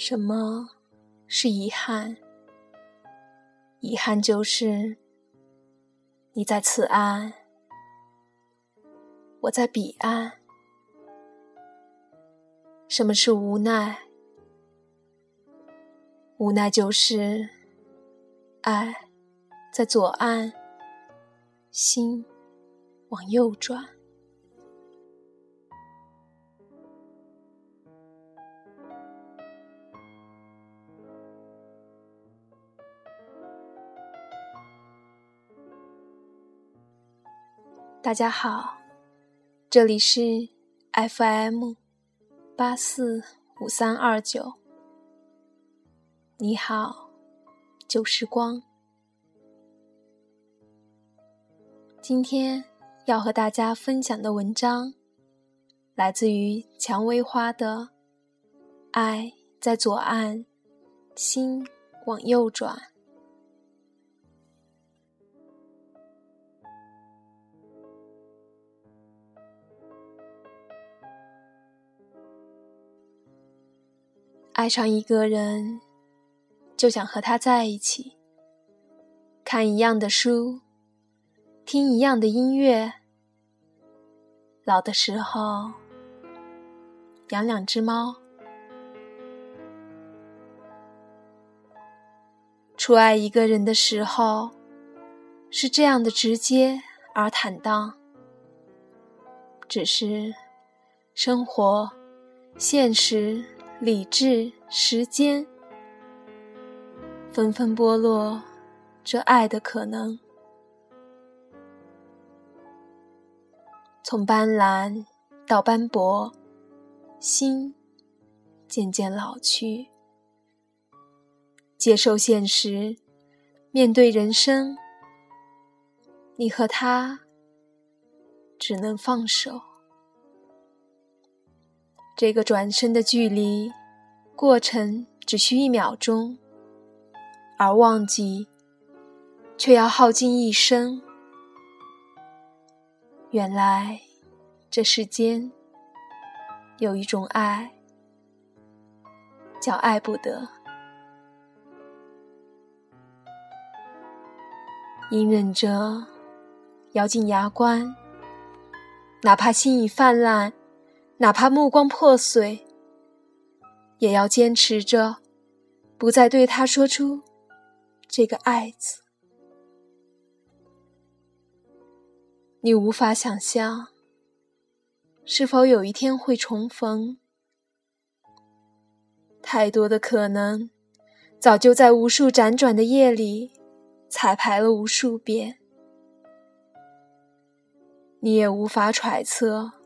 什么是遗憾？遗憾就是你在此岸，我在彼岸。什么是无奈？无奈就是爱在左岸，心往右转。大家好，这里是 FM 八四五三二九。你好，旧时光。今天要和大家分享的文章，来自于蔷薇花的《爱在左岸，心往右转》。爱上一个人，就想和他在一起，看一样的书，听一样的音乐。老的时候，养两只猫。初爱一个人的时候，是这样的直接而坦荡。只是，生活，现实。理智、时间，纷纷剥落这爱的可能。从斑斓到斑驳，心渐渐老去。接受现实，面对人生，你和他只能放手。这个转身的距离，过程只需一秒钟，而忘记却要耗尽一生。原来，这世间有一种爱，叫爱不得。隐忍着，咬紧牙关，哪怕心已泛滥。哪怕目光破碎，也要坚持着，不再对他说出这个“爱”字。你无法想象，是否有一天会重逢？太多的可能，早就在无数辗转的夜里彩排了无数遍。你也无法揣测。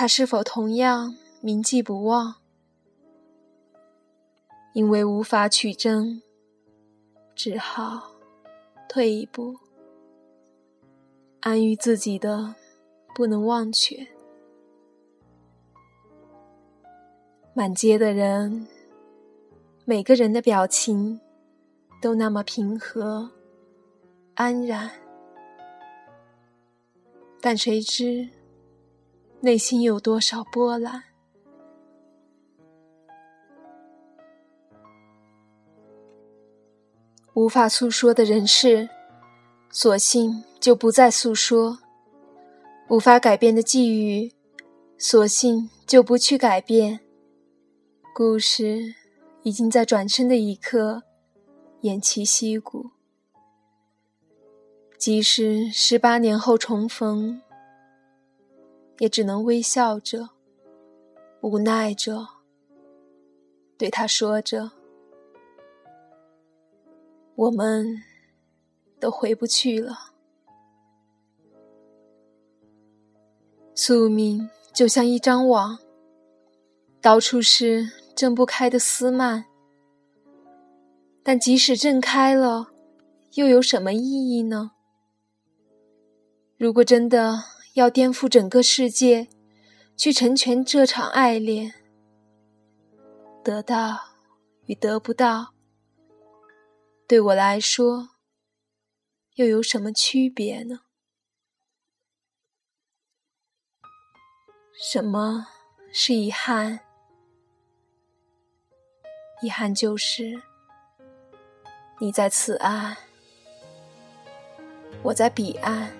他是否同样铭记不忘？因为无法取证，只好退一步，安于自己的不能忘却。满街的人，每个人的表情都那么平和安然，但谁知？内心有多少波澜？无法诉说的人事，索性就不再诉说；无法改变的际遇，索性就不去改变。故事已经在转身的一刻偃旗息鼓，即使十八年后重逢。也只能微笑着，无奈着，对他说着：“我们都回不去了。”宿命就像一张网，到处是挣不开的丝蔓。但即使挣开了，又有什么意义呢？如果真的……要颠覆整个世界，去成全这场爱恋。得到与得不到，对我来说，又有什么区别呢？什么是遗憾？遗憾就是你在此岸，我在彼岸。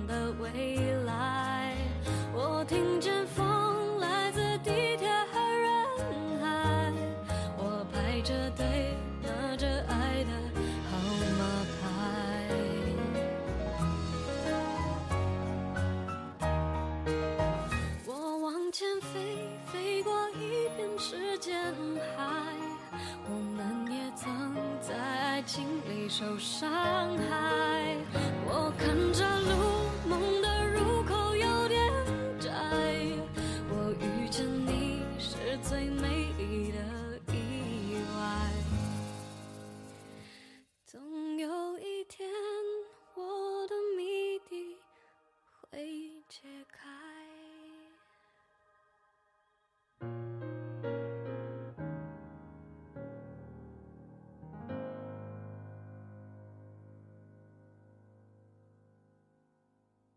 受伤害。